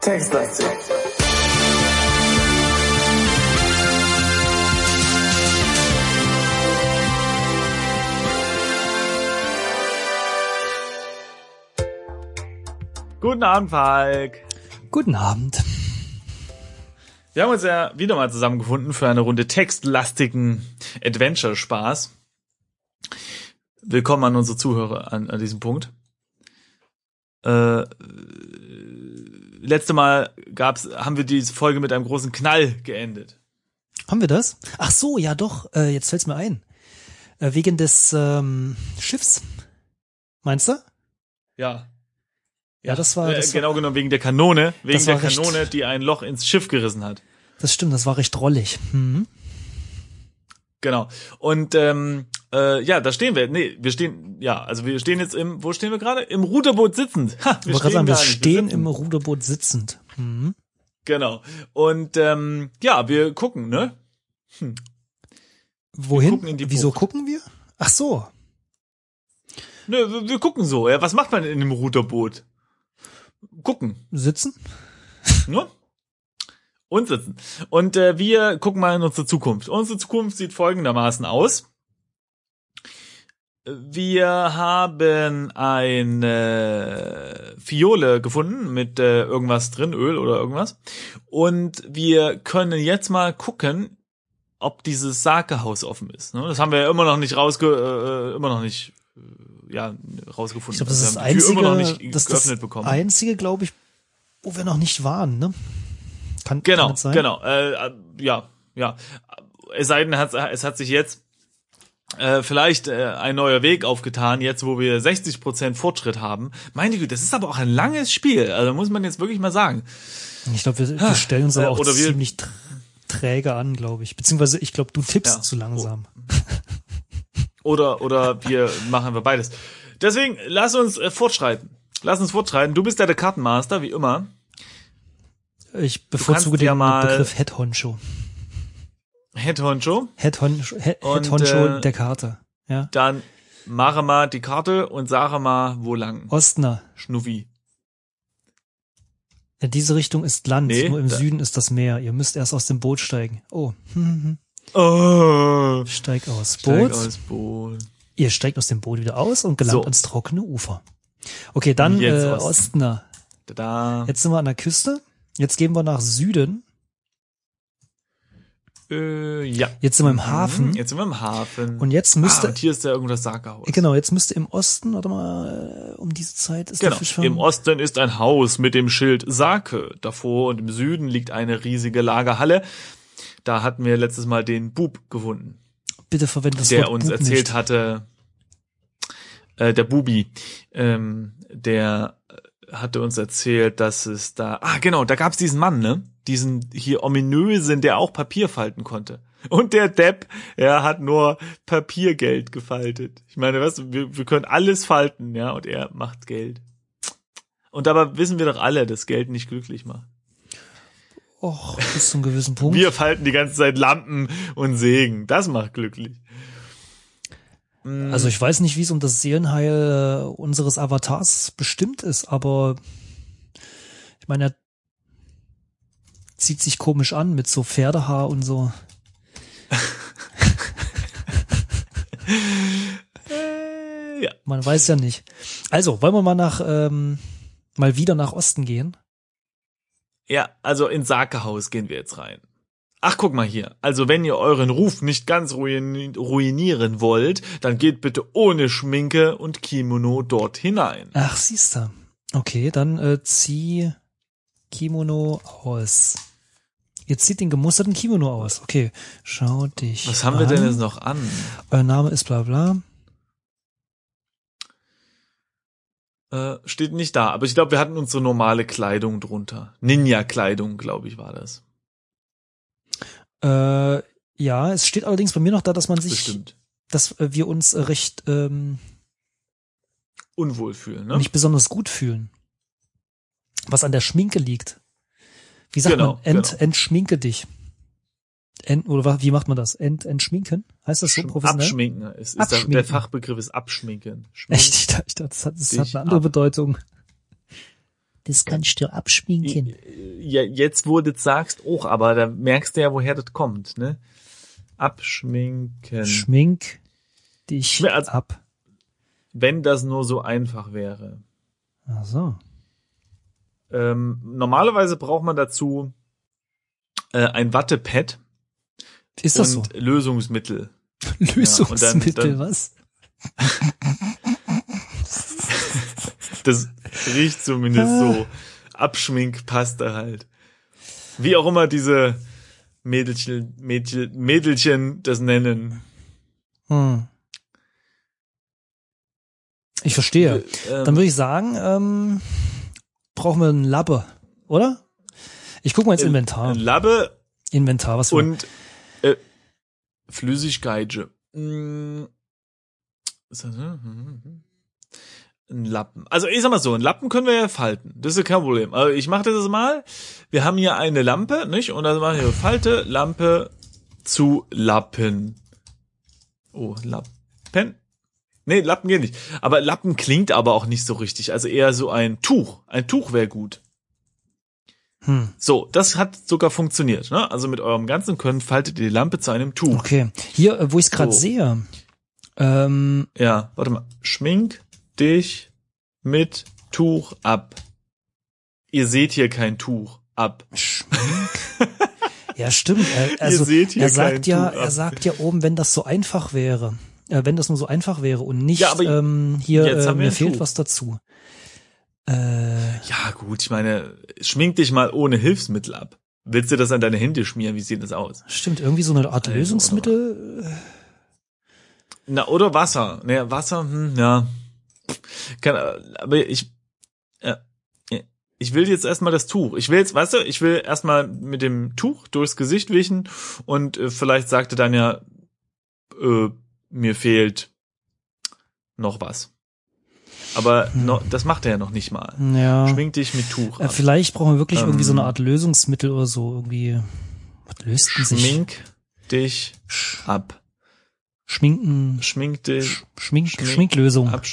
Textlastig. Guten Abend, Falk. Guten Abend. Wir haben uns ja wieder mal zusammengefunden für eine Runde textlastigen Adventure-Spaß. Willkommen an unsere Zuhörer an, an diesem Punkt. Äh, letzte Mal gab's, haben wir diese Folge mit einem großen Knall geendet. Haben wir das? Ach so, ja doch. Äh, jetzt fällt's mir ein. Äh, wegen des ähm, Schiffs. Meinst du? Ja. Ja, das war- äh, das war- genau genommen wegen der Kanone, wegen der war recht- Kanone, die ein Loch ins Schiff gerissen hat. Das stimmt, das war recht drollig. Mhm. Genau. Und ähm, äh, ja, da stehen wir. Nee, wir stehen, ja, also wir stehen jetzt im, wo stehen wir gerade? Im Ruderboot sitzend. Ha, wollte gerade sagen, wir stehen sitzen. im Ruderboot sitzend. Mhm. Genau. Und ähm, ja, wir gucken, ne? Wohin? gucken in die Wieso Bucht. gucken wir? Ach so. Ne, wir, wir gucken so. Ja, was macht man in einem Ruderboot? Gucken, Sitzen? ne? Und sitzen. Und äh, wir gucken mal in unsere Zukunft. Unsere Zukunft sieht folgendermaßen aus. Wir haben eine Fiole gefunden mit äh, irgendwas drin, Öl oder irgendwas. Und wir können jetzt mal gucken, ob dieses Sakehaus offen ist. Ne? Das haben wir ja immer noch nicht rausge äh, immer noch nicht äh, ja rausgefunden. Ich glaube, das ist das einzige, immer noch nicht das, das bekommen. einzige, glaube ich, wo wir noch nicht waren, ne? Kann, Genau, kann sein? genau. Äh, äh, ja, ja. Es sei denn, es hat, es hat sich jetzt äh, vielleicht äh, ein neuer Weg aufgetan, jetzt wo wir 60% Fortschritt haben. Meine Güte, das ist aber auch ein langes Spiel. Also muss man jetzt wirklich mal sagen. Ich glaube, wir, wir stellen uns aber Äh, auch oder wir- ziemlich tr träge an, glaube ich. Beziehungsweise, ich glaube, du tippst Ja. zu langsam. Oder, oder wir machen wir beides. Deswegen, lass uns äh, fortschreiten. Lass uns fortschreiten. Du bist ja der Kartenmaster, wie immer. Ich bevorzuge kannst ja den mal- Begriff Head Honcho. Head Honcho. Head Honcho, Head, Honcho äh, der Karte. Ja. Dann mache mal die Karte und sage mal, wo lang. Ostner. Schnuffi. In diese Richtung ist Land, Nee, nur im Süden ist das Meer. Ihr müsst erst aus dem Boot steigen. Oh. Oh. steig aus. Steig Boot. aus Boot. Ihr steigt aus dem Boot wieder aus und gelangt So. ans trockene Ufer. Okay, dann Jetzt äh, Osten. Ostner. Da. Jetzt sind wir an der Küste. Jetzt gehen wir nach Süden. Äh, ja. Jetzt sind wir im Hafen. Mhm, Jetzt sind wir im Hafen. Und jetzt ah, müsste, und hier ist ja irgendwo das Sakehaus. genau, jetzt müsste im Osten, warte mal, äh, um diese Zeit ist Genau. der Fischfang. Im Osten ist ein Haus mit dem Schild Sake davor und im Süden liegt eine riesige Lagerhalle. Da hatten wir letztes Mal den Bub gefunden, Bitte verwende das der Wort uns Bub erzählt nicht. hatte, äh, der Bubi, ähm, der äh, hatte uns erzählt, dass es da, ah genau, da gab's diesen Mann, ne? Diesen hier ominösen, der auch Papier falten konnte. Und der Depp, er hat nur Papiergeld gefaltet. Ich meine, was, wir, wir können alles falten, ja, und er macht Geld. Und dabei wissen wir doch alle, dass Geld nicht glücklich macht. Och, bis zu einem gewissen Punkt. Wir falten die ganze Zeit Lampen und Sägen. Das macht glücklich. Also ich weiß nicht, wie es um das Seelenheil äh, unseres Avatars bestimmt ist, aber ich meine, er zieht sich komisch an mit so Pferdehaar und so. Äh, ja. Man weiß ja nicht. Also, wollen wir mal nach ähm, mal wieder nach Osten gehen? Ja, also ins Sakehaus gehen wir jetzt rein. Ach, guck mal hier. Also wenn ihr euren Ruf nicht ganz ruini- ruinieren wollt, dann geht bitte ohne Schminke und Kimono dort hinein. Ach, siehst du. Okay, dann äh, zieh Kimono aus. Jetzt zieht den gemusterten Kimono aus. Okay, schau dich. Was haben wir an. denn jetzt noch an? Euer Name ist bla bla. Äh, steht nicht da, aber ich glaube, wir hatten unsere normale Kleidung drunter. Ninja-Kleidung, glaube ich, war das. Äh, ja, es steht allerdings bei mir noch da, dass man sich, Bestimmt. dass äh, wir uns äh, recht ähm, Unwohl fühlen, ne? nicht besonders gut fühlen. Was an der Schminke liegt. Wie sagt Genau, man? Ent, genau. Entschminke dich. Ent, oder wa- wie macht man das? Ent, entschminken? Heißt das so professionell? Abschminken. Ist der, Abschminken. der Fachbegriff ist Abschminken. Schmink- Echt? Ich dachte, ich dachte, das hat, das hat eine andere ab. Bedeutung. Das kannst du abschminken. Ja, jetzt, wo du das sagst, auch, aber da merkst du ja, woher das kommt, ne? Abschminken. Schmink dich also- ab. Wenn das nur so einfach wäre. Ach so. Ähm, normalerweise braucht man dazu äh, ein Wattepad Ist das und Lösungsmittel. so? Lösungsmittel, dann- was? Das riecht zumindest so. Abschminkpaste halt. Wie auch immer diese Mädelchen, Mädchen, Mädelchen das nennen. Hm. Ich verstehe. Ähm, Dann würde ich sagen, ähm, brauchen wir einen Labbe, oder? Ich gucke mal ins Inventar. Labbe Inventar, was für und äh, Flüssigkeit. Mm. Ist das, äh, Ein Lappen. Also ich sag mal so, ein Lappen können wir ja falten. Das ist kein Problem. Also ich mache das mal. Wir haben hier eine Lampe, nicht? Und dann machen wir Falte, Lampe zu Lappen. Oh, Lappen. Nee, Lappen geht nicht. Aber Lappen klingt aber auch nicht so richtig. Also eher so ein Tuch. Ein Tuch wäre gut. Hm. So, das hat sogar funktioniert. Ne? Also mit eurem ganzen Können faltet ihr die Lampe zu einem Tuch. Okay. Hier, äh, wo ich es gerade So. sehe, ähm, Ja, warte mal. Schmink dich mit Tuch ab. Ihr seht hier kein Tuch ab. Schmink. ja, stimmt. Er, also, er sagt ja, Tuch er ab. sagt ja oben, wenn das so einfach wäre, äh, wenn das nur so einfach wäre und nicht, Ja, ähm, hier, äh, mir fehlt Tuch. was dazu. Äh, Ja, gut, ich meine, schmink dich mal ohne Hilfsmittel ab. Willst du das an deine Hände schmieren? Wie sieht das aus? stimmt, irgendwie so eine Art Also, Lösungsmittel. äh, Na, oder Wasser. Ne, Wasser, hm, ja. Kann, aber ich, ja, ich will jetzt erstmal das Tuch. Ich will jetzt, weißt du, ich will erstmal mit dem Tuch durchs Gesicht wischen und äh, vielleicht sagte dann ja, äh, mir fehlt noch was. Aber Hm. noch, das macht er ja noch nicht mal. Ja. Schmink dich mit Tuch Äh, ab. vielleicht brauchen wir wirklich irgendwie so eine Ähm, Art Lösungsmittel oder so. Irgendwie. Was löst denn sich? Schmink dich ab. Schminken. Schmink dich Sch Schmink Schmink- Schminklösung. ab.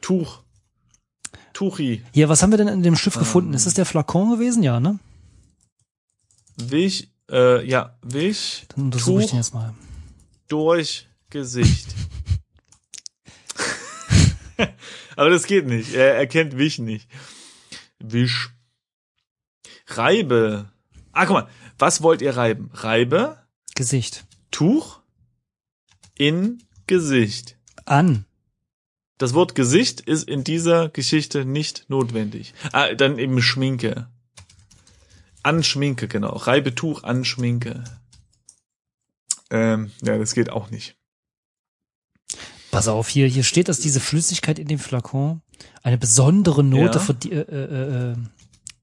Tuch. Tuchi. Hier, was haben wir denn in dem Schiff gefunden? Ähm. Ist das der Flakon gewesen? Ja, ne? Wich, äh, ja, Wich Dann untersuche ich den jetzt mal. durch Gesicht. Aber das geht nicht. Er erkennt Wich nicht. Wisch. Reibe. Ah, guck mal. Was wollt ihr reiben? Reibe, Gesicht. Tuch, in Gesicht. An. Das Wort Gesicht ist in dieser Geschichte nicht notwendig. Ah, dann eben Schminke. An Schminke, genau. Reibe Tuch an Schminke. Ähm, ja, das geht auch nicht. Pass auf, hier, hier steht, dass diese Flüssigkeit in dem Flakon eine besondere Note Ja. die, äh, äh, äh,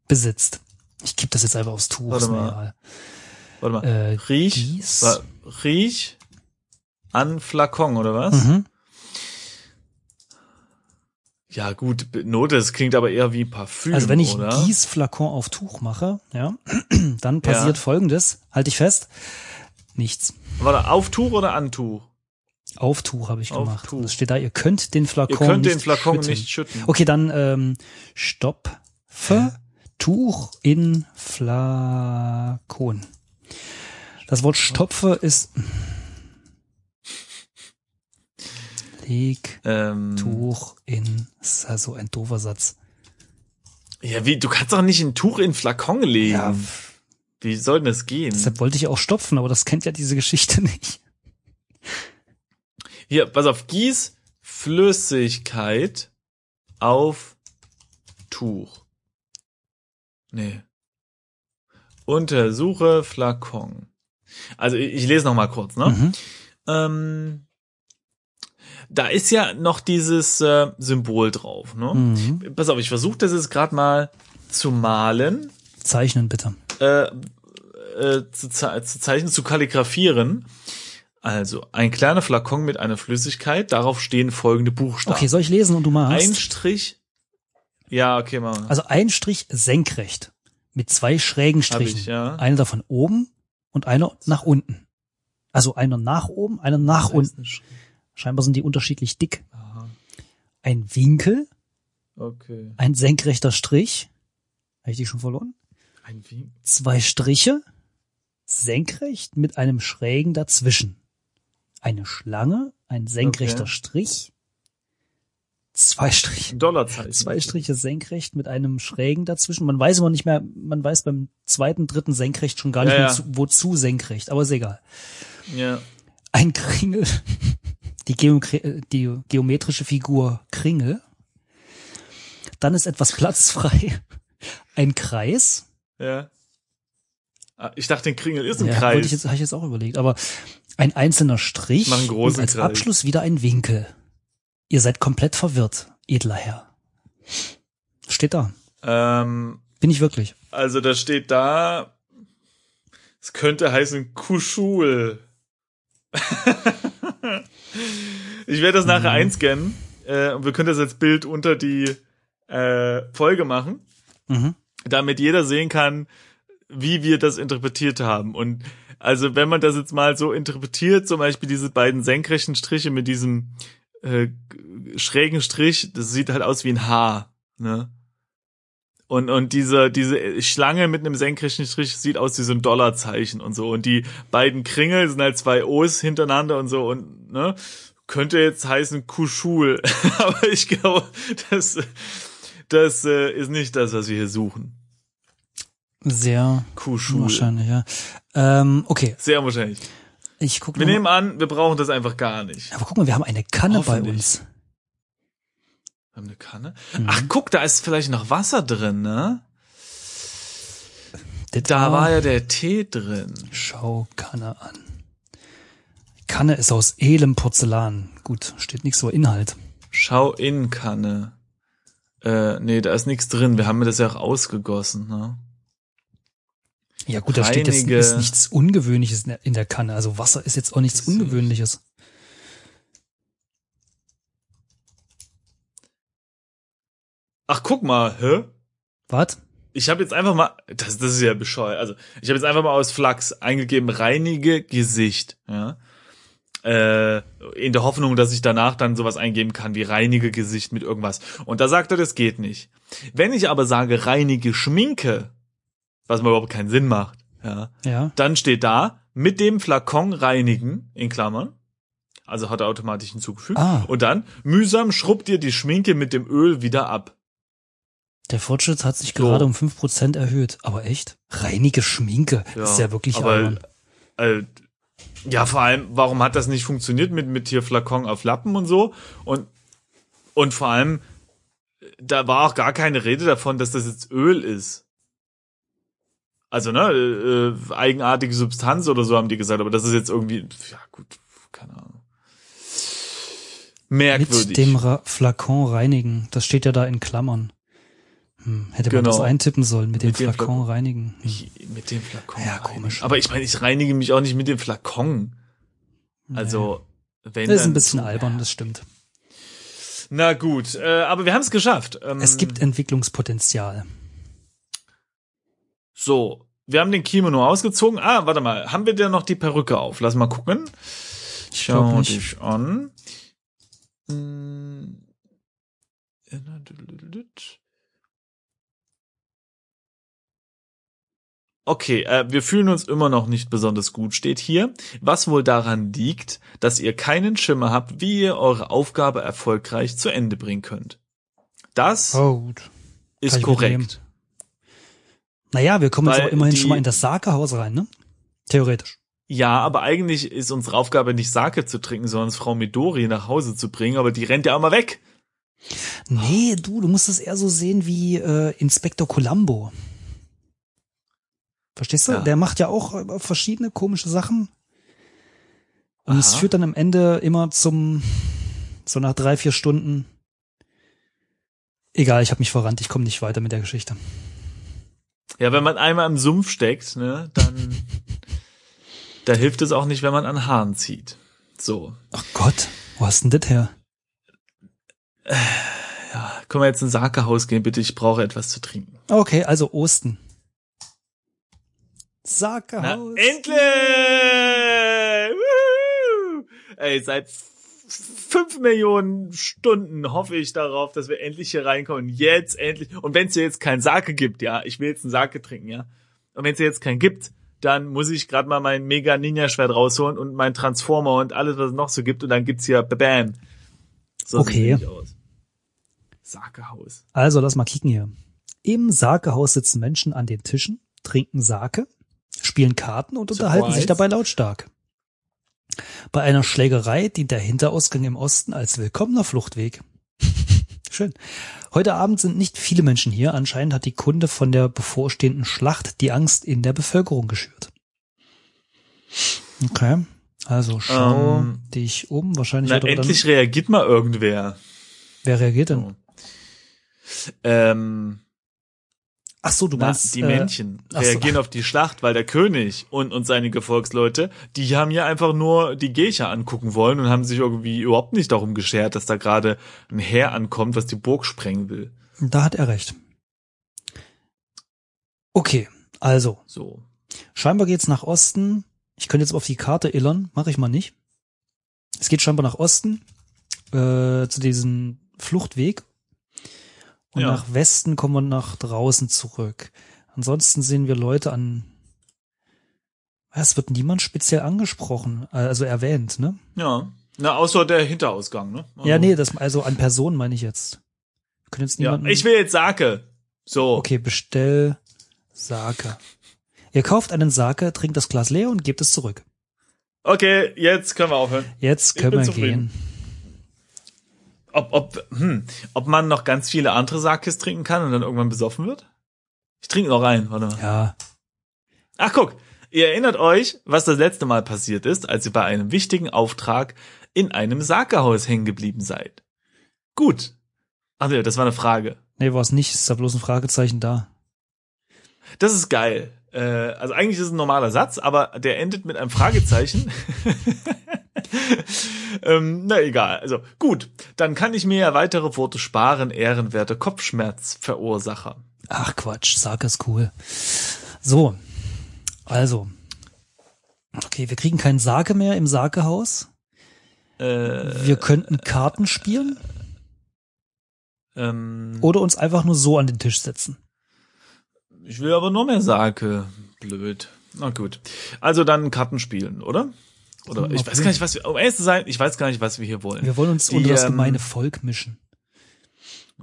besitzt. Ich gebe das jetzt einfach aufs Tuch. Warte mal. Warte mal. Äh, riech, riech an Flakon, oder was? Mhm. Ja, gut, Note, das klingt aber eher wie Parfüm, Also wenn ich oder? Gießflakon auf Tuch mache, ja, dann passiert Ja. folgendes, halte ich fest, nichts. Warte, auf Tuch oder an Tuch? Auf Tuch habe ich Auf gemacht. Tuch. Es steht da, ihr könnt den Ihr Flakon könnt nicht den Flakon schütten. nicht schütten. Okay, dann ähm, stopfe Tuch in Flakon. Das Wort stopfe ist leg Ähm, Tuch in ist ja so ein doofer Satz. ja, wie, du kannst doch nicht ein Tuch in Flakon legen. Ja, Wie soll denn das gehen? deshalb wollte ich auch stopfen, aber das kennt ja diese Geschichte nicht. Hier, pass auf, gieß Flüssigkeit auf Tuch. Nee. Untersuche Flakon. Also ich, ich lese noch mal kurz, ne? Mhm. Ähm, da ist ja noch dieses äh, Symbol drauf, ne? Mhm. Pass auf, ich versuche das jetzt gerade mal zu malen, Zeichnen bitte. äh, äh, zu, ze zu zeichnen, zu kalligrafieren. Also, ein kleiner Flakon mit einer Flüssigkeit, darauf stehen folgende Buchstaben. Okay, soll ich lesen und du mal Ein? Strich. Ja, okay, mal. Also ein Strich senkrecht mit zwei schrägen Strichen. ich, ja. Einer davon oben und einer nach unten. Also einer nach oben, einer nach Das heißt unten. Scheinbar sind die unterschiedlich dick. Aha. Ein Winkel, Okay. ein senkrechter Strich. Habe ich die schon verloren? Ein wie? Zwei Striche, senkrecht mit einem schrägen dazwischen. Eine Schlange, ein senkrechter Okay. Strich, zwei Striche. Dollarzeichen. Zwei Striche senkrecht mit einem schrägen dazwischen. Man weiß immer nicht mehr, man weiß beim zweiten, dritten senkrecht schon gar nicht Ja, mehr, ja. zu, wozu senkrecht, aber ist egal. Ja. Ein Kringel, die, Geometri äh, die geometrische Figur Kringel. Dann ist etwas platzfrei. Ein Kreis. Ja. Ah, Ich dachte, ein Kringel ist ein Ja, Kreis. ich jetzt, habe ich jetzt auch überlegt, aber ein einzelner Strich Mach einen großen und als Kreis. Abschluss wieder ein Winkel. Ihr seid komplett verwirrt, edler Herr. Steht da. ähm, Bin ich wirklich. also da steht da, es könnte heißen Kuschul. ich werde das nachher Mhm. einscannen äh, und wir können das als Bild unter die äh, Folge machen. Mhm. damit jeder sehen kann, wie wir das interpretiert haben. Und also wenn man das jetzt mal so interpretiert, zum Beispiel diese beiden senkrechten Striche mit diesem äh, schrägen Strich, das sieht halt aus wie ein Haar, ne? Und, und diese, diese Schlange mit einem senkrechten Strich sieht aus wie so ein Dollarzeichen und so. Und die beiden Kringel sind halt zwei O's hintereinander und so und, ne? Könnte jetzt heißen Kuschul. Aber ich glaube, das, das äh, ist nicht das, was wir hier suchen. Sehr Kuschul. wahrscheinlich, ja. Ähm, okay, Sehr wahrscheinlich. ich gucke Wir nehmen an, wir brauchen das einfach gar nicht. Aber guck mal, wir haben eine Kanne bei uns. Wir haben eine Kanne. Mhm. Ach, guck, da ist vielleicht noch Wasser drin, ne? Das Da war ja der Tee drin. Schau Kanne an. Kanne ist aus edlem Porzellan. Gut, steht nichts über Inhalt. Schau in Kanne. Äh, nee, da ist nichts drin. Wir haben das ja auch ausgegossen, ne? Ja gut, da steht jetzt ist nichts Ungewöhnliches in der- Kanne. Also Wasser ist jetzt auch nichts. Ungewöhnliches. Ach, guck mal, hä? Was? Ich habe jetzt einfach mal, das, das ist ja bescheuert. Also, ich habe jetzt einfach mal aus Flachs eingegeben, reinige Gesicht, ja. Äh, in der Hoffnung, dass ich danach dann sowas eingeben kann wie reinige Gesicht mit irgendwas. Und da sagt er, das geht nicht. Wenn ich aber sage reinige Schminke, was mir überhaupt keinen Sinn macht, ja, Ja. dann steht da mit dem Flakon reinigen in Klammern. Also hat er automatisch hinzugefügt. Ah. Und dann mühsam schrubbt ihr die Schminke mit dem Öl wieder ab. Der Fortschritt hat sich So. gerade um 5% erhöht. Aber echt? Reinige Schminke. ist ja wirklich aber, äh, ja, vor allem, warum hat das nicht funktioniert mit, mit hier Flakon auf Lappen und so? Und, und vor allem, da war auch gar keine Rede davon, dass das jetzt Öl ist. Also, ne, äh, eigenartige Substanz oder so haben die gesagt, aber das ist jetzt irgendwie, ja gut, keine Ahnung. Merkwürdig. Mit dem Ra Flakon reinigen. Das steht ja da in Klammern. Hm, hätte man Genau. das eintippen sollen, mit, Mit dem dem Flakon Flakon. reinigen. Hm. Ich- mit dem Flakon. Ja, komisch. Aber ich meine, ich reinige mich auch nicht mit dem Flakon. Also, wenn Das ist dann ein bisschen so- albern, das stimmt. Na gut, äh, aber wir haben es geschafft. Ähm, Es gibt Entwicklungspotenzial. So, wir haben den Kimono ausgezogen. Ah, warte mal, haben wir denn noch die Perücke auf? Lass mal gucken. Schau dich an. Okay, äh, wir fühlen uns immer noch nicht besonders gut, steht hier. Was wohl daran liegt, dass ihr keinen Schimmer habt, wie ihr eure Aufgabe erfolgreich zu Ende bringen könnt. Das Oh, ist korrekt. Naja, wir kommen jetzt aber immerhin die- schon mal in das Sake-Haus rein, ne? Theoretisch. Ja, aber eigentlich ist unsere Aufgabe nicht Sake zu trinken, sondern Frau Midori nach Hause zu bringen, aber die rennt ja auch mal weg. Nee, du, du musst es eher so sehen wie äh, Inspektor Columbo. Verstehst du? Ja. Der macht ja auch äh, verschiedene komische Sachen. Und es Aha. führt dann am Ende immer zum, so nach drei, vier Stunden. Egal, ich habe mich verrannt, ich komme nicht weiter mit der Geschichte. Ja, wenn man einmal im Sumpf steckt, ne, dann da hilft es auch nicht, wenn man an Haaren zieht. So. Ach Gott, wo hast denn das her? Ja, können wir jetzt ins Sakehaus gehen, bitte? Ich brauche etwas zu trinken. Okay, also Osten. Sakehaus. endlich! Woohoo! Ey, seit fünf Millionen Stunden hoffe ich darauf, dass wir endlich hier reinkommen. Jetzt endlich. Und wenn es jetzt kein Sake gibt, ja, ich will jetzt einen Sake trinken, ja. Und wenn es jetzt keinen gibt, dann muss ich gerade mal mein Mega Ninja Schwert rausholen und mein Transformer und alles, was es noch so gibt. Und dann gibt's hier Bam. So Okay. aus. Sakehaus. Also lass mal kicken hier. Im Sakehaus sitzen Menschen an den Tischen, trinken Sake, spielen Karten und unterhalten sich dabei lautstark. Bei einer Schlägerei dient der Hinterausgang im Osten als willkommener Fluchtweg. Schön. Heute Abend sind nicht viele Menschen hier. Anscheinend hat die Kunde von der bevorstehenden Schlacht die Angst in der Bevölkerung geschürt. Okay. Also schau Ähm, dich um. Wahrscheinlich Na, wird endlich dann, reagiert mal irgendwer. wer reagiert denn? Ähm, Ach so, du Na, meinst die äh, Männchen ach so. reagieren auf die Schlacht, weil der König und, und seine Gefolgsleute, die haben ja einfach nur die Geisha angucken wollen und haben sich irgendwie überhaupt nicht darum geschert, dass da gerade ein Heer ankommt, was die Burg sprengen will. Da hat er recht. Okay, also, So. scheinbar geht's nach Osten. Ich könnte jetzt auf die Karte illern, mache ich mal nicht. Es geht scheinbar nach Osten, äh, zu diesem Fluchtweg. Und Ja. nach Westen kommen wir nach draußen zurück. Ansonsten sehen wir Leute an. Es wird niemand speziell angesprochen, äh, also erwähnt, ne? Ja. Na, außer der Hinterausgang, ne? Also, Ja, nee, das, also an Personen meine ich jetzt. Wir können jetzt Ja, niemanden. ich will jetzt Sake. So. Okay, bestell Sake. Ihr kauft einen Sake, trinkt das Glas leer und gebt es zurück. Okay, jetzt können wir aufhören. Jetzt können wir zufrieden. gehen. Ob, ob, hm, ob man noch ganz viele andere Sakes trinken kann und dann irgendwann besoffen wird? Ich trinke noch rein, warte mal. Ja, Ach guck, ihr erinnert euch, was das letzte Mal passiert ist, als ihr bei einem wichtigen Auftrag in einem Sakehaus hängen geblieben seid. Gut. Ach nee, das war eine Frage. nee, war es nicht. Ist da bloß ein Fragezeichen da. Das ist geil. Äh, also eigentlich ist es ein normaler Satz, aber der endet mit einem Fragezeichen. ähm, na egal. Also gut, dann kann ich mir ja weitere Worte sparen, ehrenwerte Kopfschmerzverursacher. Ach Quatsch, Sake ist cool. So, also. Okay, wir kriegen keinen Sake mehr im Sakehaus. Äh, Wir könnten Karten spielen ähm, oder uns einfach nur so an den Tisch setzen. Ich will aber noch mehr Sake. Blöd. Na gut. Also dann Karten spielen, oder? Oder ich weiß gar nicht, was wir, um ehrlich zu sein, ich weiß gar nicht, was wir hier wollen. Wir wollen uns Die, unter das ähm, gemeine Volk mischen.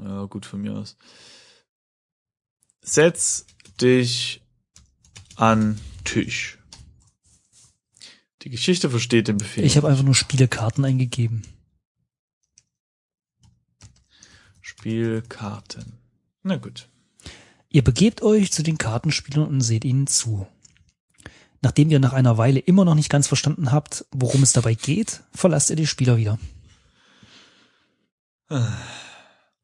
Ja, gut von mir aus. Setz dich an Tisch. Die Geschichte versteht den Befehl. Ich habe einfach nur Spielekarten eingegeben. Spielkarten. Na gut. Ihr begebt euch zu den Kartenspielern und seht ihnen zu. Nachdem ihr nach einer Weile immer noch nicht ganz verstanden habt, worum es dabei geht, verlasst ihr die Spieler wieder.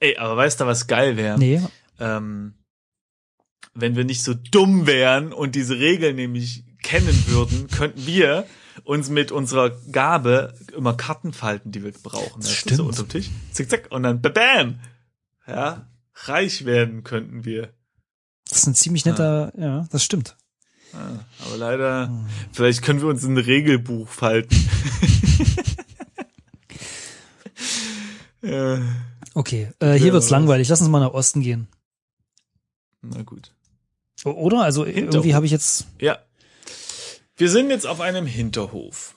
Ey, aber weißt du, was geil wäre? Nee, ähm, wenn wir nicht so dumm wären und diese Regeln nämlich kennen würden, könnten wir uns mit unserer Gabe immer Karten falten, die wir brauchen. Das du, So stimmt. unterm Tisch. Zick, zack. Und dann bam. Ja. Reich werden könnten wir. das ist ein ziemlich netter, ja, das stimmt. Ja, aber leider, Hm. vielleicht können wir uns ein Regelbuch falten. ja, Okay, äh, hier Ja, wird's langweilig. Lass uns mal nach Osten gehen. na gut. Oder? Also Hinterhof. irgendwie habe ich jetzt. Ja. Wir sind jetzt auf einem Hinterhof.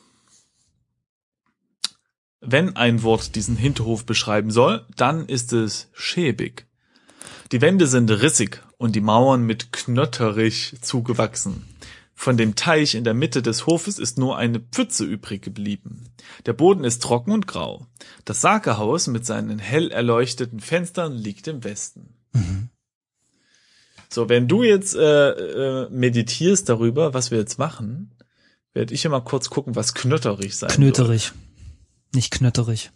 Wenn ein Wort diesen Hinterhof beschreiben soll, dann ist es schäbig. Die Wände sind rissig und die Mauern mit Knötterich zugewachsen. Von dem Teich in der Mitte des Hofes ist nur eine Pfütze übrig geblieben. Der Boden ist trocken und grau. Das Sakehaus mit seinen hell erleuchteten Fenstern liegt im Westen. So, wenn du jetzt äh, äh, meditierst darüber, was wir jetzt machen, werde ich immer kurz gucken, was knötterig sein soll. Knöterig. Nicht knötterig.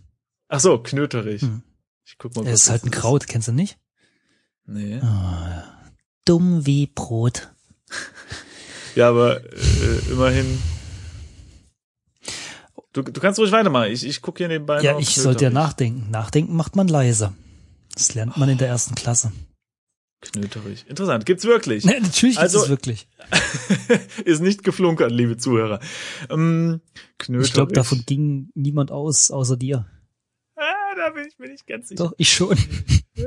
Ach so, knöterig. Hm. Ich guck mal. Es ist halt ein Kraut, kennst du nicht? Nee. Dumm wie Brot. Ja, aber äh, immerhin. Du, du kannst ruhig weitermachen. Ich, ich gucke hier nebenbei. Ja, ich sollte ja nachdenken. Nachdenken macht man leise. Das lernt man in der ersten Klasse. Knöterig. Interessant. Gibt's wirklich. Ne, natürlich Also- ist es wirklich. Ist nicht geflunkert, liebe Zuhörer. Ähm, Knöterig. Ich glaube, davon ging niemand aus, außer dir. Ah, da bin ich mir nicht ganz sicher. Doch, ich schon.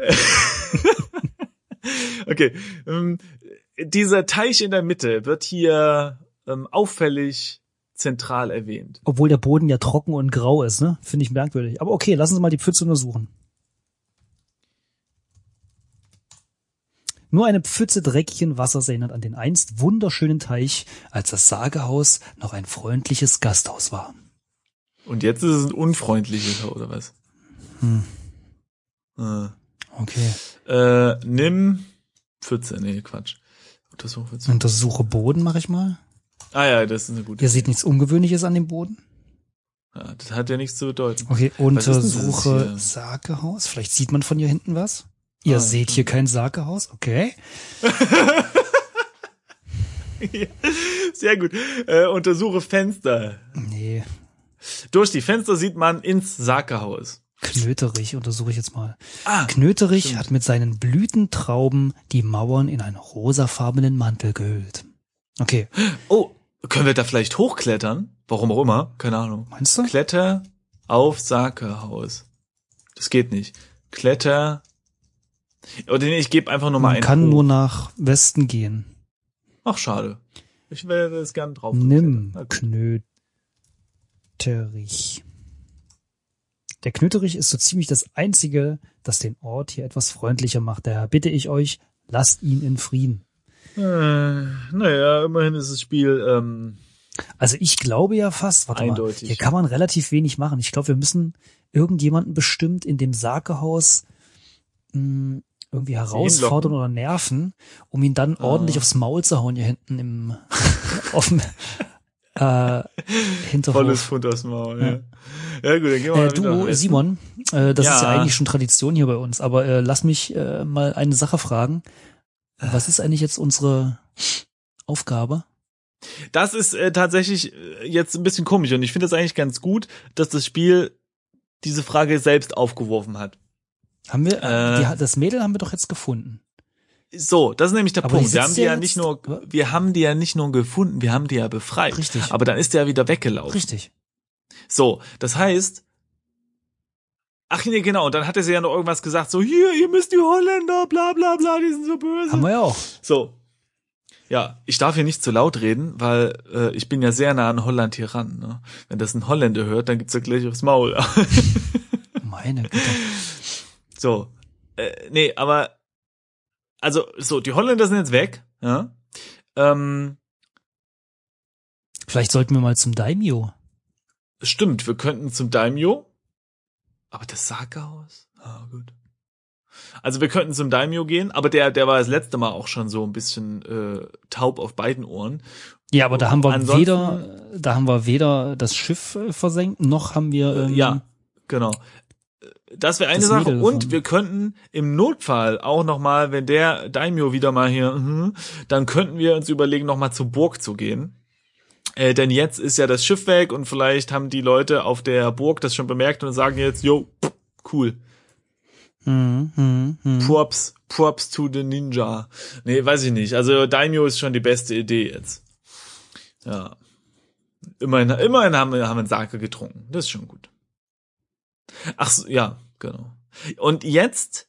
Okay. Ähm, dieser Teich in der Mitte wird hier ähm, auffällig zentral erwähnt. Obwohl der Boden ja trocken und grau ist, ne? Finde ich merkwürdig. Aber okay, lassen Sie mal die Pfütze untersuchen. Nur eine Pfütze dreckigen Wassers erinnert an den einst wunderschönen Teich, als das Sagehaus noch ein freundliches Gasthaus war. Und jetzt ist es ein unfreundliches oder was? Hm. Äh, Okay. äh, nimm Pfütze. Nee, Quatsch. Untersuch Pfütze. Untersuche Boden, mache ich mal. Ah ja, das ist eine gute. Ihr seht nichts Ungewöhnliches an dem Boden. Ja, das hat ja nichts zu bedeuten. Okay, untersuche hier? Sagehaus. Vielleicht sieht man von hier hinten was. Ihr Ah, seht hier kein Sagehaus, okay. Ja, Sehr gut. Äh, untersuche Fenster. Nee, Durch die Fenster sieht man ins Sakehaus. Knöterich untersuche ich jetzt mal. Ah, Knöterich stimmt. hat mit seinen Blütentrauben die Mauern in einen rosafarbenen Mantel gehüllt. Okay, oh, können wir da vielleicht hochklettern? Warum auch immer, keine Ahnung. meinst du? Kletter auf Sakehaus. Das geht nicht. Kletter. Oder nee, ich gebe einfach nur mal Man einen. kann hoch. nur nach Westen gehen. Ach, schade. Ich werde das gern drauf. Nimm. Knöterich. Der Knöterich ist so ziemlich das einzige, das den Ort hier etwas freundlicher macht. Daher bitte ich euch, lasst ihn in Frieden. Äh, naja, immerhin ist das Spiel, ähm, Also ich glaube ja fast, warte mal, Eindeutig. hier kann man relativ wenig machen. Ich glaube, wir müssen irgendjemanden bestimmt in dem Sakehaus mh, irgendwie herausfordern oder nerven, um ihn dann Ah. ordentlich aufs Maul zu hauen hier hinten im auf äh, volles Hinterhof. Fund aus dem Maul. Ja. ja gut, dann gehen wir Äh, mal nach du. Simon, äh, das ist ja Ja. eigentlich schon Tradition hier bei uns, aber äh, lass mich äh, mal eine Sache fragen. Was ist eigentlich jetzt unsere Aufgabe? Das ist äh, tatsächlich äh, jetzt ein bisschen komisch und ich finde es eigentlich ganz gut, dass das Spiel diese Frage selbst aufgeworfen hat. Haben wir, äh, Äh. die, das Mädel haben wir doch jetzt gefunden. So, das ist nämlich der Aber Punkt. Wir haben die ja nicht nur, wir haben die ja nicht nur gefunden, wir haben die ja befreit. Richtig. Aber dann ist der ja wieder weggelaufen. Richtig. So, das heißt, ach nee, genau, und dann hat er sie ja noch irgendwas gesagt, so, hier, ihr müsst die Holländer, bla bla bla, die sind so böse. Haben wir ja auch. So. Ja, ich darf hier nicht zu laut reden, weil äh, ich bin ja sehr nah an Holland hier ran. Ne? Wenn das ein Holländer hört, dann gibt's ja gleich aufs Maul. Meine Güte. so. Äh, nee, aber also so, die Holländer sind jetzt weg, ja. Ähm, Vielleicht sollten wir mal zum Daimyo. stimmt, wir könnten zum Daimyo. Aber das Sagehaus? Ah, gut. Also wir könnten zum Daimyo gehen, aber der, der war das letzte Mal auch schon so ein bisschen äh, taub auf beiden Ohren. Ja, aber da haben wir Ansonsten- weder, da haben wir weder das Schiff äh, versenkt, noch haben wir, ähm, Ja, genau. Das wäre eine Das Sache. Und wir könnten im Notfall auch noch mal, wenn der Daimyo wieder mal hier, mhm, dann könnten wir uns überlegen, noch mal zur Burg zu gehen. Äh, denn jetzt ist ja das Schiff weg und vielleicht haben die Leute auf der Burg das schon bemerkt und sagen jetzt, yo, cool, Hm, hm, hm. props, props to the Ninja. Nee, weiß ich nicht. Also Daimyo ist schon die beste Idee jetzt. Ja. Immerhin, immerhin haben wir, haben wir einen Sake getrunken. Das ist schon gut. Ach so, ja, genau. Und jetzt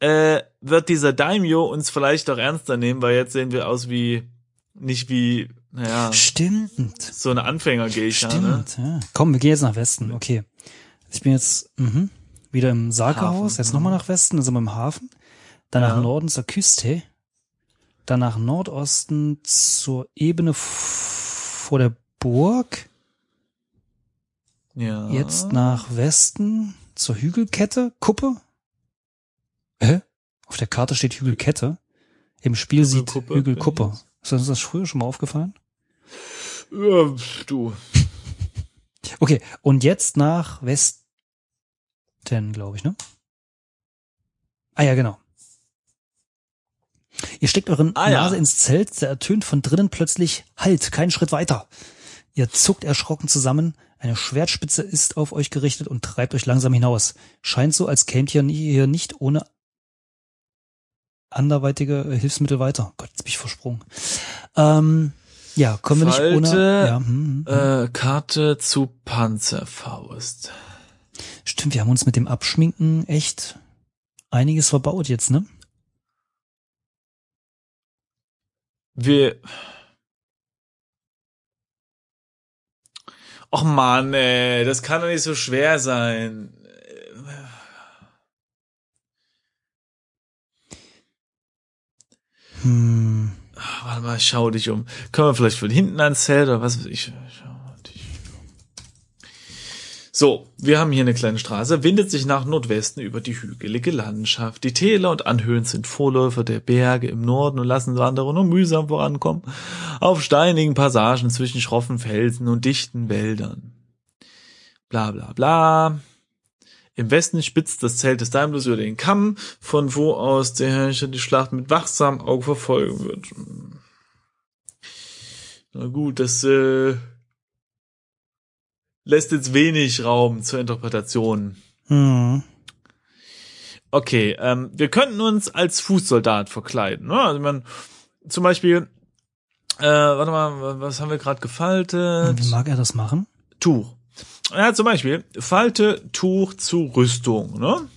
äh, wird dieser Daimyo uns vielleicht auch ernster nehmen, weil jetzt sehen wir aus wie, nicht wie, naja, Stimmt. so eine Anfängergeisha, Stimmt. ne? Ja. Komm, wir gehen jetzt nach Westen. Okay. Ich bin jetzt mhm, wieder im Hafen, jetzt nochmal nach Westen, dann sind wir im Hafen. Dann nach Ja. Norden zur Küste. Dann nach Nordosten zur Ebene vor der Burg. Ja. Jetzt nach Westen zur Hügelkette, Kuppe. Hä? Auf der Karte steht Hügelkette. Im Spiel sieht Hügelkuppe, Ist uns das früher schon mal aufgefallen? Ja, du. Okay, und jetzt nach Westen, glaube ich, ne? Ah ja, genau. Ihr steckt eure Ah, ja. Nase ins Zelt, da ertönt von drinnen plötzlich Halt, keinen Schritt weiter. Ihr zuckt erschrocken zusammen, eine Schwertspitze ist auf euch gerichtet und treibt euch langsam hinaus. Scheint so, als kämt ihr hier nicht ohne anderweitige äh, Hilfsmittel weiter. Gott, jetzt bin ich versprungen. Ähm, ja, kommen wir nicht ohne. Ja, hm, hm, hm. Äh, Karte zu Panzerfaust. Stimmt, wir haben uns mit dem Abschminken echt einiges verbaut jetzt, ne? Wir. Och man, ey, das kann doch nicht so schwer sein. Hm. Warte mal, schau dich um. Können wir vielleicht von hinten ans Zelt oder was weiß ich? So, wir haben hier eine kleine Straße, windet sich nach Nordwesten über die hügelige Landschaft. Die Täler und Anhöhen sind Vorläufer der Berge im Norden und lassen Wanderer nur mühsam vorankommen. Auf steinigen Passagen zwischen schroffen Felsen und dichten Wäldern. Bla bla bla. Im Westen spitzt das Zelt des Daimlers über den Kamm, von wo aus der Herrscher die Schlacht mit wachsamem Auge verfolgen wird. Na gut, das äh, lässt jetzt wenig Raum zur Interpretation. Hm. Okay, ähm, wir könnten uns als Fußsoldat verkleiden. Ne? Also man, zum Beispiel, äh, warte mal, was haben wir gerade gefaltet? Wie mag er das machen? Tuch. Ja, zum Beispiel, falte Tuch zu Rüstung, ne?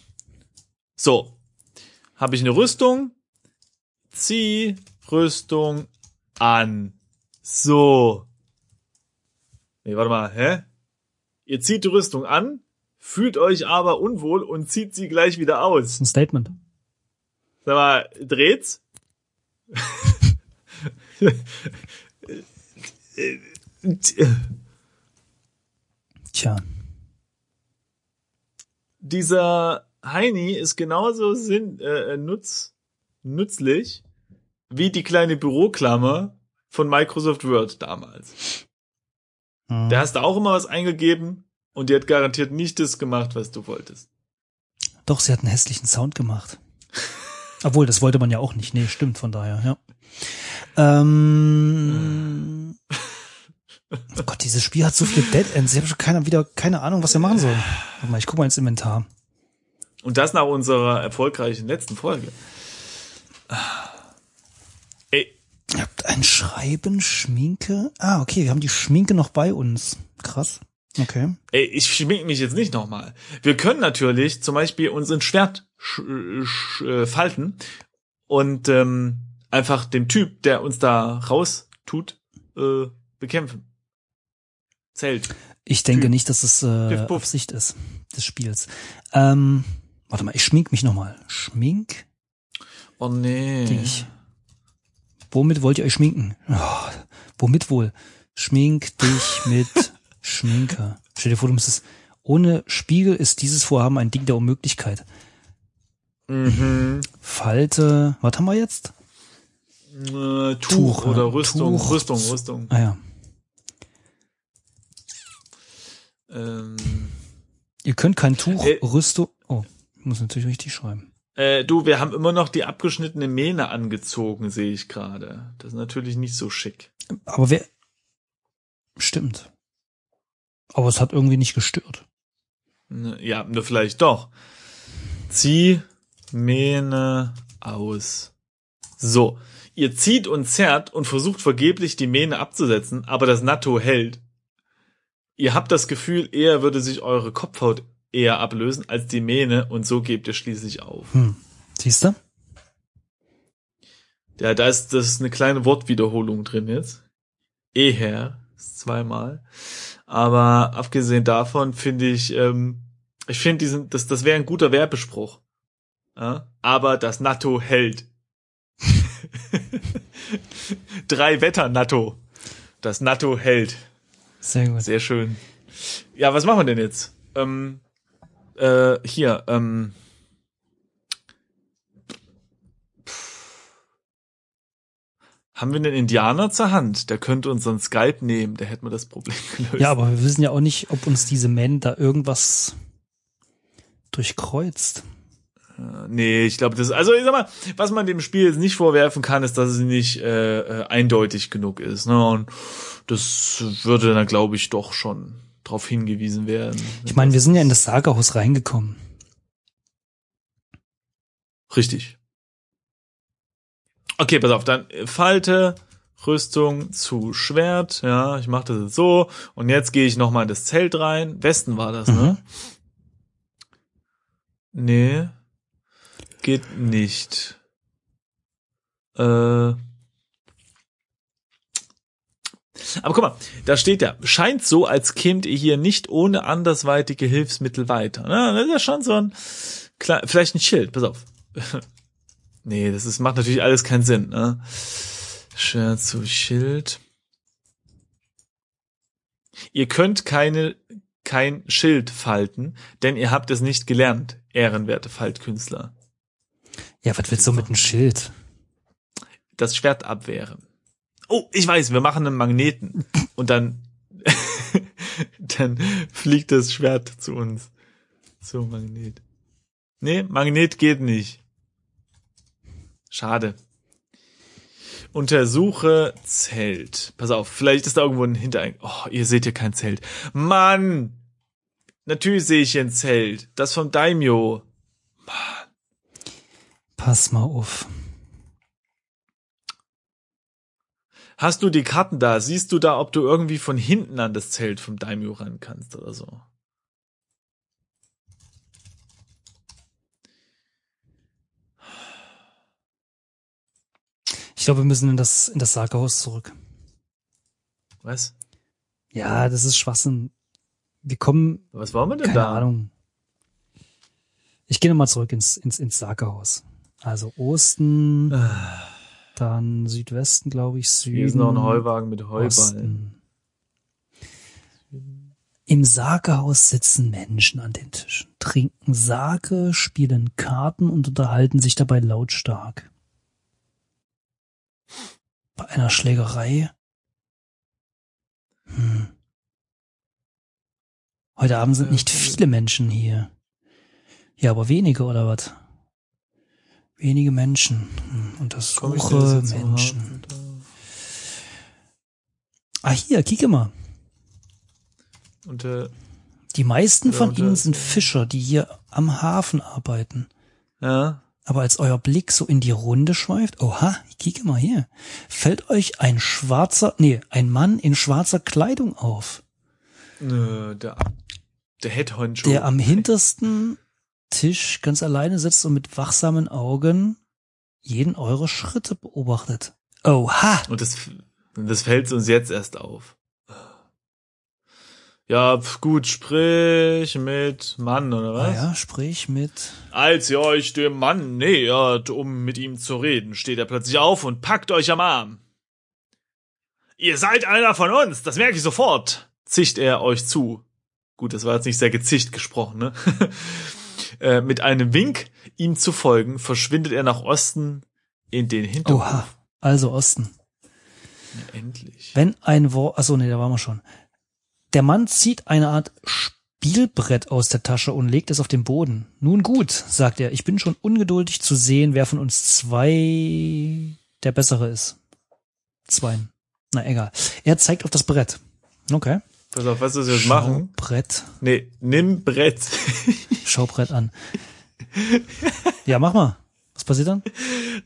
So. Habe ich eine Rüstung? Zieh Rüstung an. So. Nee, warte mal, hä? Ihr zieht die Rüstung an, fühlt euch aber unwohl und zieht sie gleich wieder Das aus. ist ein Statement. Sag mal, dreht's? Tja. dieser Heini ist genauso sinn, äh, nutz, nützlich wie die kleine Büroklammer von Microsoft Word damals. Hm. Da hast du auch immer was eingegeben und die hat garantiert nicht das gemacht, was du wolltest. Doch, sie hat einen hässlichen Sound gemacht. Obwohl, das wollte man ja auch nicht. Nee, stimmt, von daher, ja. Ähm, oh Gott, dieses Spiel hat so viele Dead Ends. Ich habe schon keine, wieder keine Ahnung, was wir machen sollen. Warte mal, ich guck mal ins Inventar. Und das nach unserer erfolgreichen letzten Folge. Ihr habt ein Schreiben, Schminke. Ah, okay, wir haben die Schminke noch bei uns. Krass. Okay. ey, ich schminke mich jetzt nicht nochmal. Wir können natürlich zum Beispiel unseren Schwert sch sch äh, falten und ähm, einfach dem Typ, der uns da raus tut, äh, bekämpfen. Zählt. Ich denke Typ. nicht, dass es äh, Piff, puff. Absicht ist des Spiels. Ähm, warte mal, ich schmink mich nochmal. Schmink Oh nee. dich. Womit wollt ihr euch schminken? Oh, womit wohl? Schmink dich mit Schminke. Stell dir vor, du müsstest, ohne Spiegel ist dieses Vorhaben ein Ding der Unmöglichkeit. Mhm. Falte, was haben wir jetzt? Äh, Tuch, Tuch, oder ja. Rüstung, Tuch. Rüstung, Rüstung. Ah ja. Ähm, Ihr könnt kein Tuch, Äh. Rüstung, oh, ich muss natürlich richtig schreiben. Äh, du, wir haben immer noch die abgeschnittene Mähne angezogen, sehe ich gerade. Das ist natürlich nicht so schick. Aber wer, stimmt. Aber es hat irgendwie nicht gestört. Ne, Ja, nur vielleicht doch. Zieh Mähne aus. So, ihr zieht und zerrt und versucht vergeblich die Mähne abzusetzen, aber das Natto hält. Ihr habt das Gefühl, eher würde sich eure Kopfhaut eher ablösen als die Mähne und so gebt ihr schließlich auf. Hm. Siehst du? Ja, da ist, das ist eine kleine Wortwiederholung drin jetzt. Eher, zweimal. Aber abgesehen davon finde ich, ähm, ich finde diesen, das, das wäre ein guter Werbespruch. Ja? Aber das Natto hält. Drei Wetter Natto. Das Natto hält. Sehr gut. Sehr schön. Ja, was machen wir denn jetzt? Ähm, äh, hier, ähm. Haben wir einen Indianer zur Hand? Der könnte unseren Skype nehmen, der hätte mir das Problem gelöst. Ja, aber wir wissen ja auch nicht, ob uns diese Men da irgendwas durchkreuzt. Äh, Nee, ich glaube, das also ich sag mal, was man dem Spiel jetzt nicht vorwerfen kann, ist, dass es nicht äh, äh, eindeutig genug ist. Ne? Und das würde dann, glaube ich, doch schon darauf hingewiesen werden. Ich meine, wir sind ja in das Sagerhaus reingekommen. Richtig. Okay, pass auf, dann Falte, Rüstung zu Schwert, ja, ich mache das jetzt so und jetzt gehe ich noch mal in das Zelt rein. Westen war das, ne? Nee. Geht nicht. Äh aber guck mal, da steht ja, scheint so, als kämt ihr hier nicht ohne andersweitige Hilfsmittel weiter. Ne? Das ist ja schon so ein, klar, vielleicht ein Schild, pass auf. nee, das ist, macht natürlich alles keinen Sinn. Ne? Schwert zu Schild. Ihr könnt keine, kein Schild falten, denn ihr habt es nicht gelernt, ehrenwerte Faltkünstler. Ja, was willst du mit einem Schild? Das Schwert abwehren. Oh, ich weiß, wir machen einen Magneten. Und dann, dann fliegt das Schwert zu uns. So, Magnet. Nee, Magnet geht nicht. Schade. Untersuche Zelt. Pass auf, vielleicht ist da irgendwo ein Hintereingang. Oh, ihr seht hier kein Zelt. Mann! Natürlich sehe ich hier ein Zelt. Das vom Daimyo. Mann. Pass mal auf. Hast du die Karten da? Siehst du da, ob du irgendwie von hinten an das Zelt vom Daimyo ran kannst oder so? Ich glaube, wir müssen in das, in das Sarghaus zurück. Was? Ja, das ist Schwachsinn. Wir kommen, Was wollen wir denn keine da? Ahnung. Ich gehe nochmal zurück ins, ins, ins Sarghaus. Also Osten, dann Südwesten, glaube ich, Süden. Hier ist noch ein Heuwagen mit Heuballen. Im Sagehaus sitzen Menschen an den Tischen, trinken Sake, spielen Karten und unterhalten sich dabei lautstark. Bei einer Schlägerei. Hm. Heute Abend sind nicht viele Menschen hier. Ja, aber wenige oder was? Wenige Menschen. Hm, Untersuche das jetzt so Menschen. Ah, hier, kick mal. Und äh, Die meisten von und ihnen das- sind Fischer, die hier am Hafen arbeiten. ja, Aber als euer Blick so in die Runde schweift, oha, ich kicke mal hier, fällt euch ein schwarzer, nee, ein Mann in schwarzer Kleidung auf, Nö, der, der Headhunter. der am hintersten Tisch ganz alleine sitzt und mit wachsamen Augen jeden eurer Schritte beobachtet. Oha! Und das, das fällt uns jetzt erst auf. Ja, pf, gut, sprich mit Mann, oder was? Ah ja, sprich mit. Als ihr euch dem Mann nähert, um mit ihm zu reden, steht er plötzlich auf und packt euch am Arm. Ihr seid einer von uns, das merke ich sofort, zicht er euch zu. Gut, das war jetzt nicht sehr gezicht gesprochen, ne? äh, mit einem Wink, ihm zu folgen, verschwindet er nach Osten in den Hinterhof. Oha. Also Osten. Endlich. Wenn ein Wort, achso, nee, da waren wir schon. Der Mann zieht eine Art Spielbrett aus der Tasche und legt es auf den Boden. Nun gut, sagt er, ich bin schon ungeduldig zu sehen, wer von uns zwei der bessere ist. Zwei. Na egal. Er zeigt auf das Brett. Okay. Pass auf, was wir jetzt machen? Brett. Nee, nimm Brett. Schaubrett an. Ja, mach mal. Was passiert dann?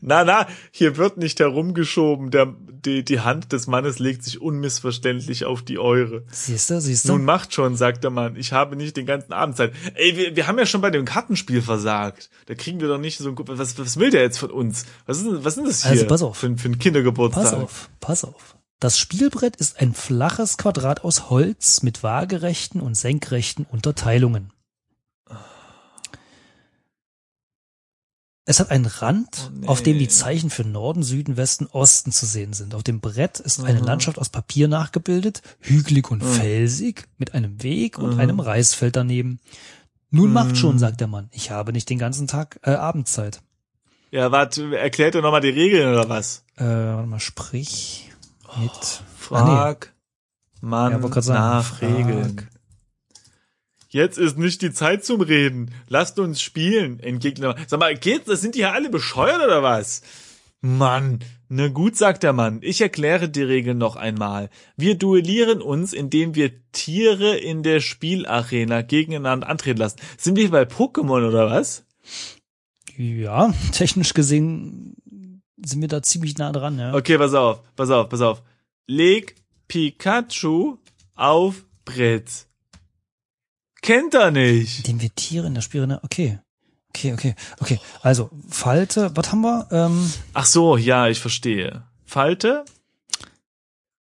Na, na, hier wird nicht herumgeschoben. Der, die, die Hand des Mannes legt sich unmissverständlich auf die eure. Siehst du, siehst du? Nun macht schon, sagt der Mann. Ich habe nicht den ganzen Abend Zeit. Ey, wir, wir haben ja schon bei dem Kartenspiel versagt. Da kriegen wir doch nicht so ein. Was, was will der jetzt von uns? Was ist, was ist das hier? Also, pass auf. Für, für einen Kindergeburtstag. Pass auf, pass auf. Das Spielbrett ist ein flaches Quadrat aus Holz mit waagerechten und senkrechten Unterteilungen. Es hat einen Rand, Oh, nee. auf dem die Zeichen für Norden, Süden, Westen, Osten zu sehen sind. Auf dem Brett ist eine Mhm. Landschaft aus Papier nachgebildet, hügelig und felsig, mit einem Weg und Mhm. einem Reisfeld daneben. Nun macht Mhm. schon, sagt der Mann. Ich habe nicht den ganzen Tag äh, Abendzeit. Ja, warte, erklärt er nochmal die Regeln oder was? Äh, warte mal, sprich mit. Ah, Frag man Ja, wollte grad sagen, nach. Regeln. Jetzt ist nicht die Zeit zum Reden. Lasst uns spielen, entgegnet er. Sag mal, geht's? Das sind die hier alle bescheuert oder was? Mann, na gut, sagt der Mann. Ich erkläre die Regeln noch einmal. Wir duellieren uns, indem wir Tiere in der Spielarena gegeneinander antreten lassen. Sind wir bei Pokémon oder was? Ja, technisch gesehen sind wir da ziemlich nah dran, ja. Okay, pass auf, pass auf, pass auf. Leg Pikachu auf Brett. Kennt er nicht. Den wir Tiere in der Spirine, okay. Okay, okay, okay. Also, Falte, was haben wir? Ähm, Ach so, ja, ich verstehe. Falte,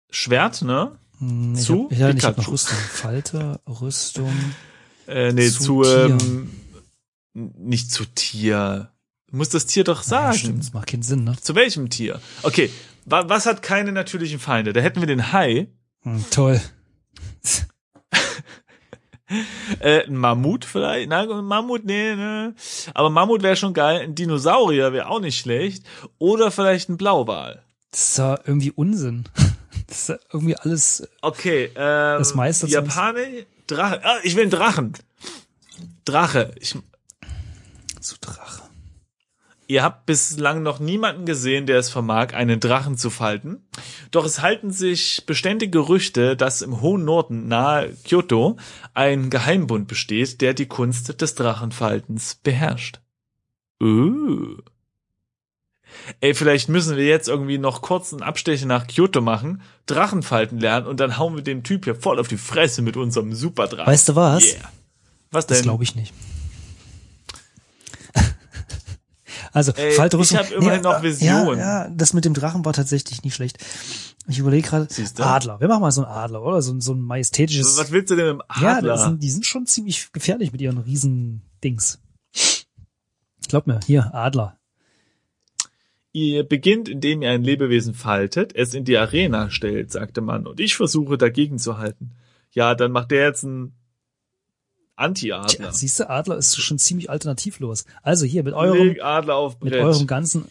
Schwert, ne? hm, ich Zu hab, ja, ich hab noch Rüstung. Falte, Rüstung. Äh, nee, Zu zu, ähm, nicht zu Tier. Du musst das Tier doch Ja, sagen. stimmt, das macht keinen Sinn, ne? zu welchem Tier? Okay, wa was hat keine natürlichen Feinde? Da hätten wir den Hai, Hm, toll. Äh, ein Mammut vielleicht. Na, ein Mammut, nee, ne. Aber Mammut wäre schon geil. Ein Dinosaurier wäre auch nicht schlecht. Oder vielleicht ein Blauwal. Das ist ja irgendwie Unsinn. Das ist ja irgendwie alles. Okay, ähm, Das meiste Japaner, Drache. Ah, ich will einen Drachen. Drache. Ich, Zu Drache. Ihr habt bislang noch niemanden gesehen, der es vermag, einen Drachen zu falten. Doch es halten sich beständige Gerüchte, dass im hohen Norden nahe Kyoto ein Geheimbund besteht, der die Kunst des Drachenfaltens beherrscht. Uh. Ey, vielleicht müssen wir jetzt irgendwie noch kurz einen Abstecher nach Kyoto machen, Drachenfalten lernen und dann hauen wir dem Typ hier voll auf die Fresse mit unserem Superdrachen. Weißt du was? Yeah. Was Das denn? glaube ich nicht. Also, Ey, Falte ich Rüstung. hab immerhin noch äh, Visionen. Ja, ja, das mit dem Drachen war tatsächlich nicht schlecht. Ich überlege gerade? Adler. Wir machen mal so einen Adler, oder? So, ein- so ein majestätisches. Was willst du denn mit dem ja, Adler? das sind, die sind schon ziemlich gefährlich mit ihren riesen Dings. Glaub mir, hier, Adler. Ihr beginnt, indem ihr ein Lebewesen faltet, es in die Arena stellt, sagte man, und ich versuche dagegen zu halten. Ja, dann macht der jetzt einen Anti-Adler. Siehst du, Adler ist schon ziemlich alternativlos. Also hier, mit eurem, Leg Adler auf mit eurem ganzen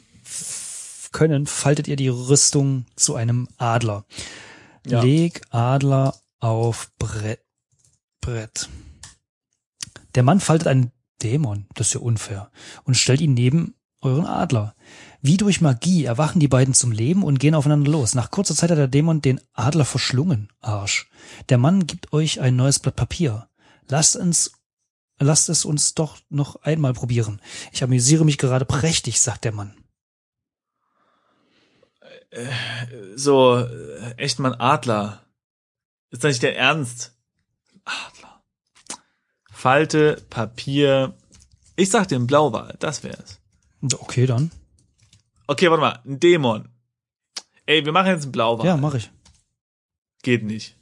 Können faltet ihr die Rüstung zu einem Adler. Ja. Leg Adler auf Brett. Brett. Der Mann faltet einen Dämon, das ist ja unfair, und stellt ihn neben euren Adler. Wie durch Magie erwachen die beiden zum Leben und gehen aufeinander los. Nach kurzer Zeit hat der Dämon den Adler verschlungen. Arsch. Der Mann gibt euch ein neues Blatt Papier. Lasst uns, lasst es uns doch noch einmal probieren. Ich amüsiere mich gerade prächtig, sagt der Mann. so, äh, echt mal ein Adler. Ist das nicht der Ernst? Adler. Falte, Papier. Ich sag den Blauwal, das wär's. Okay, dann. Okay, warte mal, ein Dämon. Ey, wir machen jetzt einen Blauwal. Ja, mache ich. Geht nicht.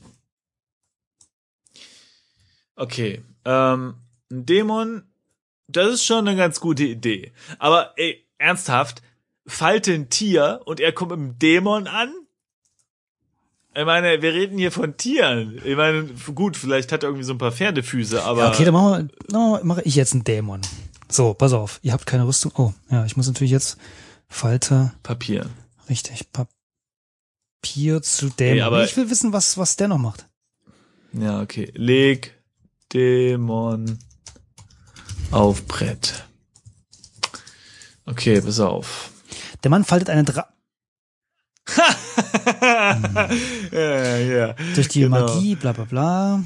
Okay, ähm, ein Dämon, das ist schon eine ganz gute Idee. Aber ey, ernsthaft, falte ein Tier und er kommt mit einem Dämon an? Ich meine, wir reden hier von Tieren. Ich meine, gut, vielleicht hat er irgendwie so ein paar Pferdefüße, aber Ja, okay, dann machen wir, no, mache ich jetzt einen Dämon. So, pass auf. Ihr habt keine Rüstung. Oh, ja, ich muss natürlich jetzt Falter, Papier. richtig, Papier zu Dämon. Ey, aber- ich will wissen, was, was der noch macht. Ja, okay. Leg Dämon auf Brett. Okay, pass auf. Der Mann faltet einen Dra ja, ja. durch die Genau. Magie, bla bla bla.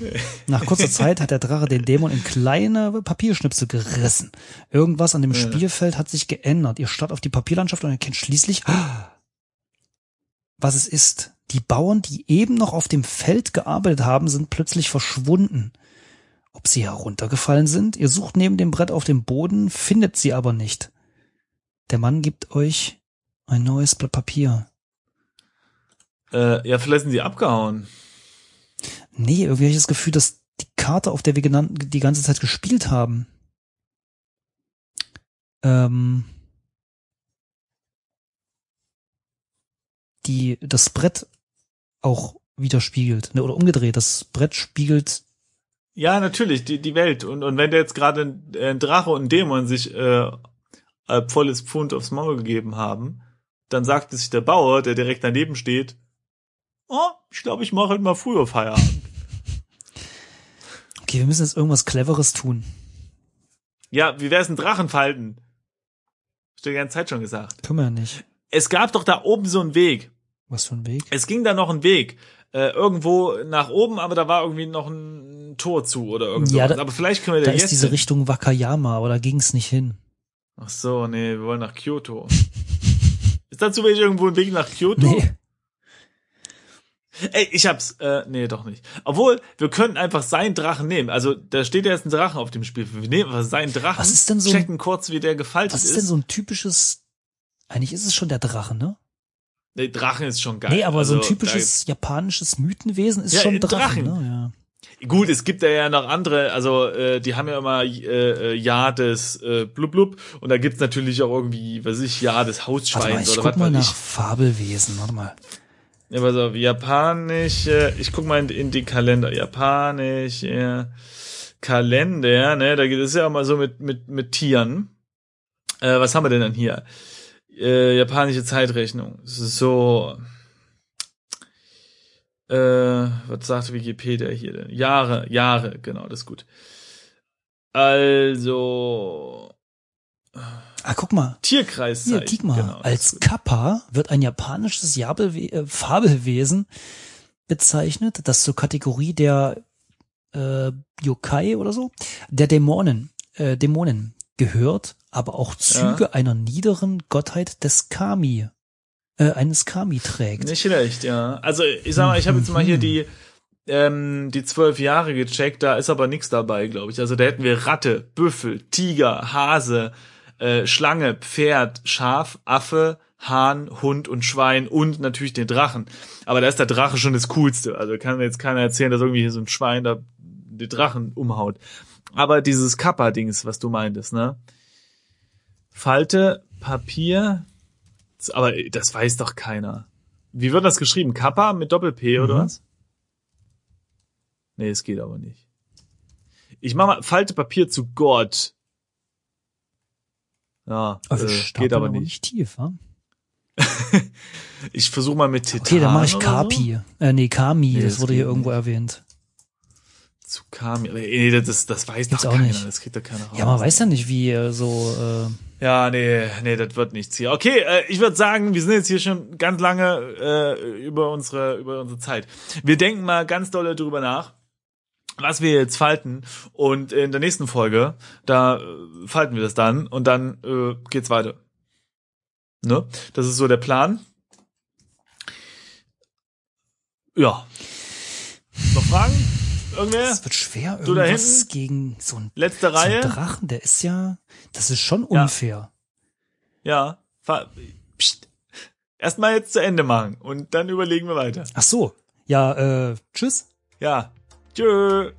Nach kurzer Zeit hat der Drache den Dämon in kleine Papierschnipsel gerissen. Irgendwas an dem Ja. Spielfeld hat sich geändert. Ihr starrt auf die Papierlandschaft und erkennt schließlich, was es ist. Die Bauern, die eben noch auf dem Feld gearbeitet haben, sind plötzlich verschwunden. Ob sie heruntergefallen sind? Ihr sucht neben dem Brett auf dem Boden, findet sie aber nicht. Der Mann gibt euch ein neues Blatt Papier. Äh, ja, vielleicht sind sie abgehauen. Nee, irgendwie habe ich das Gefühl, dass die Karte, auf der wir genannt, die ganze Zeit gespielt haben, ähm, die das Brett auch widerspiegelt, ne, oder umgedreht. Das Brett spiegelt, Ja, natürlich, die, die Welt. Und, und wenn da jetzt gerade ein, ein Drache und ein Dämon sich äh, äh, volles Pfund aufs Maul gegeben haben, dann sagt sich der Bauer, der direkt daneben steht, oh, ich glaube, ich mache halt mal früher Feierabend. okay, wir müssen jetzt irgendwas Cleveres tun. ja, wie wär's ein Drachenfalten? Hab ich dir die ganze Zeit schon gesagt. Können wir ja nicht. Es gab doch da oben so einen Weg. Was für ein Weg? Es ging da noch ein Weg. Äh, irgendwo nach oben, aber da war irgendwie noch ein Tor zu oder irgendwas. Ja, da- aber vielleicht können wir Da da ist jetzt. diese hin. Richtung Wakayama, aber da ging es nicht hin. Ach so, nee, wir wollen nach Kyoto. Ist dazu welche irgendwo ein Weg nach Kyoto? Nee. Ey, ich hab's. Äh, nee, doch nicht. Obwohl, wir könnten einfach seinen Drachen nehmen. Also, da steht ja jetzt ein Drachen auf dem Spiel. Wir nehmen einfach seinen Drachen, Was ist denn so checken kurz, wie der gefaltet Was ist. ist denn so ein typisches, eigentlich ist es schon der Drache, ne? Nee, Drachen ist schon geil. Nee, aber so ein Also, typisches japanisches Mythenwesen ist Ja, schon Drachen, Drachen. ne? Da, gut, es gibt ja noch andere, also äh, die haben ja immer äh, äh, Jahr des äh, Blub Blub und da gibt's natürlich auch irgendwie, was weiß ich, Jahr des Ja. Warte mal, Hausschweins ich oder guck was mal weiß nach Fabelwesen, warte mal. Ja, pass auf, japanische, ich guck mal in, in die Kalender, japanische Kalender, ne, da geht es ja auch mal so mit, mit, mit Tieren. Äh, was haben wir denn dann hier? Äh, japanische Zeitrechnung. So, äh, was sagt Wikipedia hier denn? Jahre, Jahre, genau, das ist gut. Also, Ah, guck mal. Tierkreiszeit. Hier, kick mal. Genau, ist Als. Kappa wird ein japanisches Jabelwe äh, Fabelwesen bezeichnet, das zur Kategorie der äh, Yokai oder so, der Dämonen, äh, Dämonen gehört, aber auch Züge einer niederen Gottheit des Kami, äh, eines Kami trägt. Nicht schlecht, ja. Also ich sag mal, ich habe jetzt mal hier die ähm, die zwölf Jahre gecheckt, da ist aber nichts dabei, glaube ich. Also da hätten wir Ratte, Büffel, Tiger, Hase, äh, Schlange, Pferd, Schaf, Affe, Hahn, Hund und Schwein und natürlich den Drachen. Aber da ist der Drache schon das Coolste. Also kann mir jetzt keiner erzählen, dass irgendwie hier so ein Schwein da den Drachen umhaut. Aber dieses Kappa-Dings, was du meintest, ne? Falte, Papier, aber das weiß doch keiner. Wie wird das geschrieben? Kappa mit Doppel-P oder Mhm. was? Nee, es geht aber nicht. Ich mach mal Falte Papier zu Gott. Ja, Also äh, geht aber nicht. nicht tief, wa? Ich versuche mal mit Titan. Okay, dann mache ich oder so. Kapi. Äh, nee, Kami, Nee, das wurde hier irgendwo nicht. erwähnt. Zu Kami. Aber, Nee, das, das weiß Gibt's doch keiner. nicht. Das kriegt doch keiner raus. Ja, man weiß ja nicht, wie äh, so äh, Ja, nee, nee, das wird nichts hier. Okay, äh, ich würde sagen, wir sind jetzt hier schon ganz lange äh, über unsere über unsere Zeit. Wir denken mal ganz dolle drüber nach, was wir jetzt falten und in der nächsten Folge da äh, falten wir das dann und dann äh, geht's weiter. Ne? Das ist so der Plan. Ja. Noch Fragen? Irgendwer? Es wird schwer, Du da irgendwas gegen so ein, Letzte so ein Reihe? Drachen, der ist ja, das ist schon Ja. unfair. Ja. Psst. Erstmal jetzt zu Ende machen und dann überlegen wir weiter. Ach so, ja, äh, tschüss. Ja. Tschö.